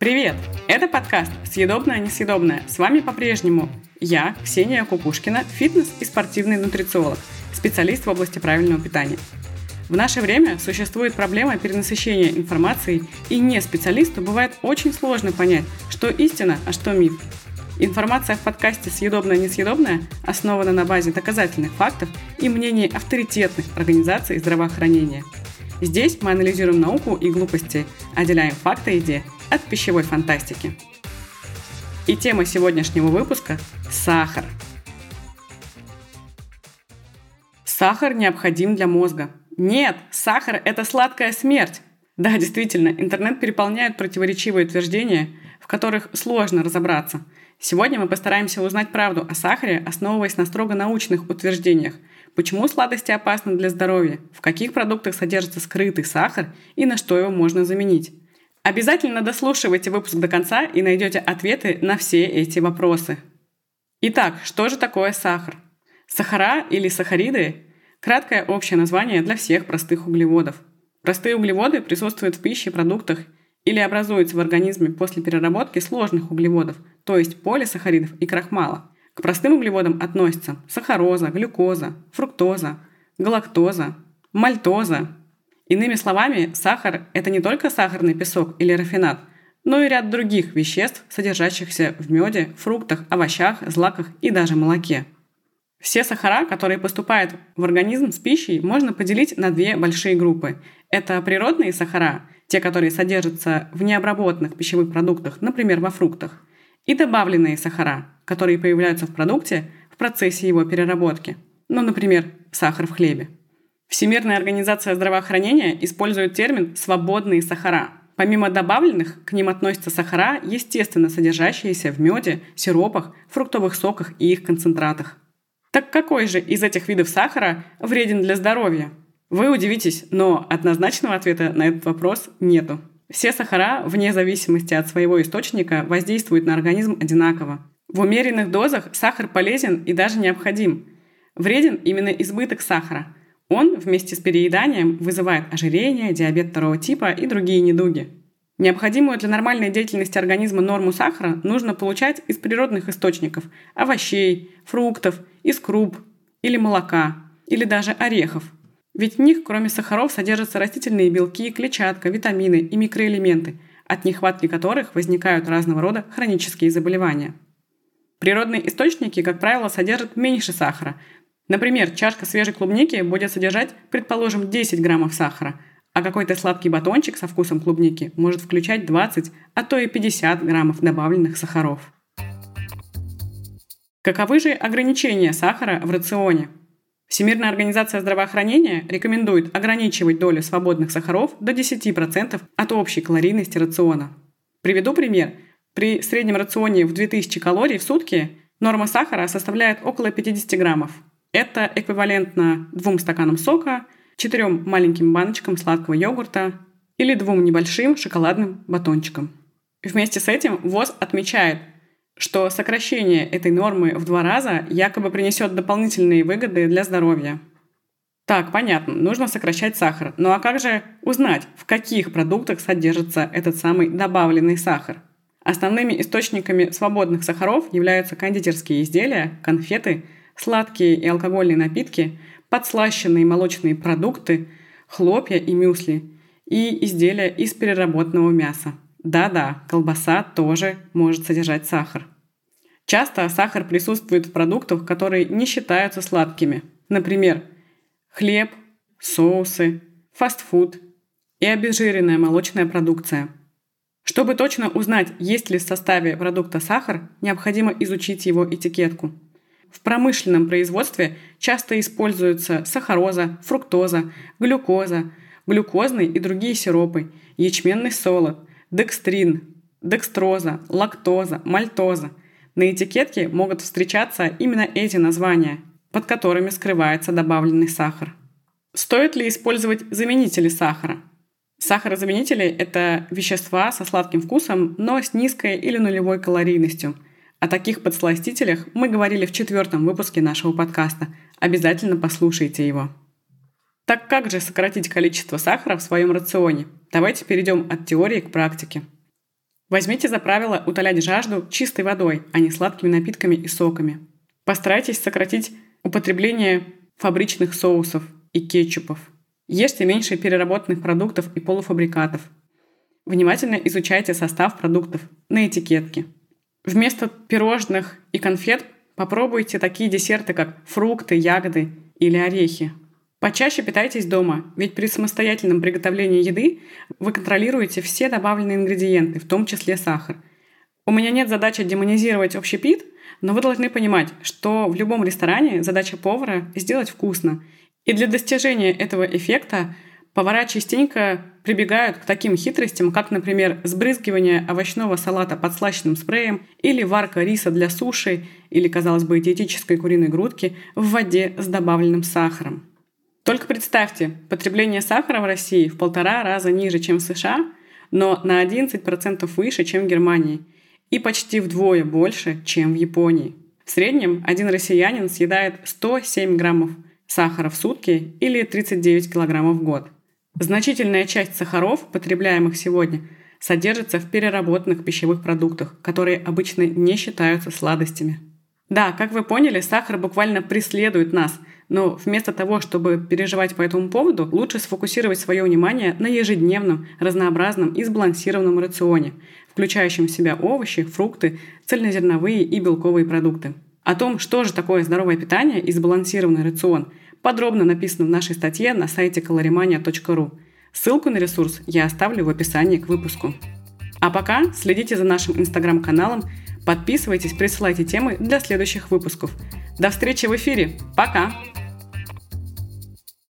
Привет! Это подкаст «Съедобное-несъедобное». С вами по-прежнему я, Ксения Кукушкина, фитнес- и спортивный нутрициолог, специалист в области правильного питания. В наше время существует проблема перенасыщения информацией, и не специалисту бывает очень сложно понять, что истина, а что миф. Информация в подкасте «Съедобное-несъедобное» основана на базе доказательных фактов и мнений авторитетных организаций здравоохранения. Здесь мы анализируем науку и глупости, отделяем факты и идеи от пищевой фантастики. И тема сегодняшнего выпуска – сахар. Сахар необходим для мозга. Нет, сахар – это сладкая смерть. Да, действительно, интернет переполняет противоречивые утверждения, в которых сложно разобраться. Сегодня мы постараемся узнать правду о сахаре, основываясь на строго научных утверждениях. Почему сладости опасны для здоровья, в каких продуктах содержится скрытый сахар и на что его можно заменить. Обязательно дослушивайте выпуск до конца и найдете ответы на все эти вопросы. Итак, что же такое сахар? Сахара или сахариды – краткое общее название для всех простых углеводов. Простые углеводы присутствуют в пище, продуктах или образуются в организме после переработки сложных углеводов, то есть полисахаридов и крахмала. К простым углеводам относятся сахароза, глюкоза, фруктоза, галактоза, мальтоза, Иными словами, сахар – это не только сахарный песок или рафинат, но и ряд других веществ, содержащихся в меде, фруктах, овощах, злаках и даже молоке. Все сахара, которые поступают в организм с пищей, можно поделить на две большие группы. Это природные сахара, те, которые содержатся в необработанных пищевых продуктах, например, во фруктах, и добавленные сахара, которые появляются в продукте в процессе его переработки, ну, например, сахар в хлебе. Всемирная организация здравоохранения использует термин «свободные сахара». Помимо добавленных, к ним относятся сахара, естественно содержащиеся в меде, сиропах, фруктовых соках и их концентратах. Так какой же из этих видов сахара вреден для здоровья? Вы удивитесь, но однозначного ответа на этот вопрос нету. Все сахара, вне зависимости от своего источника, воздействуют на организм одинаково. В умеренных дозах сахар полезен и даже необходим. Вреден именно избыток сахара – он вместе с перееданием вызывает ожирение, диабет второго типа и другие недуги. Необходимую для нормальной деятельности организма норму сахара нужно получать из природных источников – овощей, фруктов, из круп или молока, или даже орехов. Ведь в них, кроме сахаров, содержатся растительные белки, клетчатка, витамины и микроэлементы, от нехватки которых возникают разного рода хронические заболевания. Природные источники, как правило, содержат меньше сахара, Например, чашка свежей клубники будет содержать, предположим, 10 граммов сахара, а какой-то сладкий батончик со вкусом клубники может включать 20, а то и 50 граммов добавленных сахаров. Каковы же ограничения сахара в рационе? Всемирная организация здравоохранения рекомендует ограничивать долю свободных сахаров до 10% от общей калорийности рациона. Приведу пример. При среднем рационе в 2000 калорий в сутки норма сахара составляет около 50 граммов – это эквивалентно двум стаканам сока, четырем маленьким баночкам сладкого йогурта или двум небольшим шоколадным батончикам. Вместе с этим ВОЗ отмечает, что сокращение этой нормы в два раза якобы принесет дополнительные выгоды для здоровья. Так, понятно, нужно сокращать сахар. Ну а как же узнать, в каких продуктах содержится этот самый добавленный сахар? Основными источниками свободных сахаров являются кондитерские изделия, конфеты – сладкие и алкогольные напитки, подслащенные молочные продукты, хлопья и мюсли и изделия из переработанного мяса. Да-да, колбаса тоже может содержать сахар. Часто сахар присутствует в продуктах, которые не считаются сладкими. Например, хлеб, соусы, фастфуд и обезжиренная молочная продукция. Чтобы точно узнать, есть ли в составе продукта сахар, необходимо изучить его этикетку – в промышленном производстве часто используются сахароза, фруктоза, глюкоза, глюкозный и другие сиропы, ячменный солод, декстрин, декстроза, лактоза, мальтоза. На этикетке могут встречаться именно эти названия, под которыми скрывается добавленный сахар. Стоит ли использовать заменители сахара? Сахарозаменители – это вещества со сладким вкусом, но с низкой или нулевой калорийностью – о таких подсластителях мы говорили в четвертом выпуске нашего подкаста. Обязательно послушайте его. Так как же сократить количество сахара в своем рационе? Давайте перейдем от теории к практике. Возьмите за правило утолять жажду чистой водой, а не сладкими напитками и соками. Постарайтесь сократить употребление фабричных соусов и кетчупов. Ешьте меньше переработанных продуктов и полуфабрикатов. Внимательно изучайте состав продуктов на этикетке. Вместо пирожных и конфет попробуйте такие десерты, как фрукты, ягоды или орехи. Почаще питайтесь дома, ведь при самостоятельном приготовлении еды вы контролируете все добавленные ингредиенты, в том числе сахар. У меня нет задачи демонизировать общепит, но вы должны понимать, что в любом ресторане задача повара – сделать вкусно. И для достижения этого эффекта повара частенько прибегают к таким хитростям, как, например, сбрызгивание овощного салата подслащенным спреем или варка риса для суши или, казалось бы, диетической куриной грудки в воде с добавленным сахаром. Только представьте, потребление сахара в России в полтора раза ниже, чем в США, но на 11% выше, чем в Германии, и почти вдвое больше, чем в Японии. В среднем один россиянин съедает 107 граммов сахара в сутки или 39 килограммов в год. Значительная часть сахаров, потребляемых сегодня, содержится в переработанных пищевых продуктах, которые обычно не считаются сладостями. Да, как вы поняли, сахар буквально преследует нас – но вместо того, чтобы переживать по этому поводу, лучше сфокусировать свое внимание на ежедневном, разнообразном и сбалансированном рационе, включающем в себя овощи, фрукты, цельнозерновые и белковые продукты. О том, что же такое здоровое питание и сбалансированный рацион, подробно написано в нашей статье на сайте calorimania.ru. Ссылку на ресурс я оставлю в описании к выпуску. А пока следите за нашим инстаграм-каналом, подписывайтесь, присылайте темы для следующих выпусков. До встречи в эфире. Пока!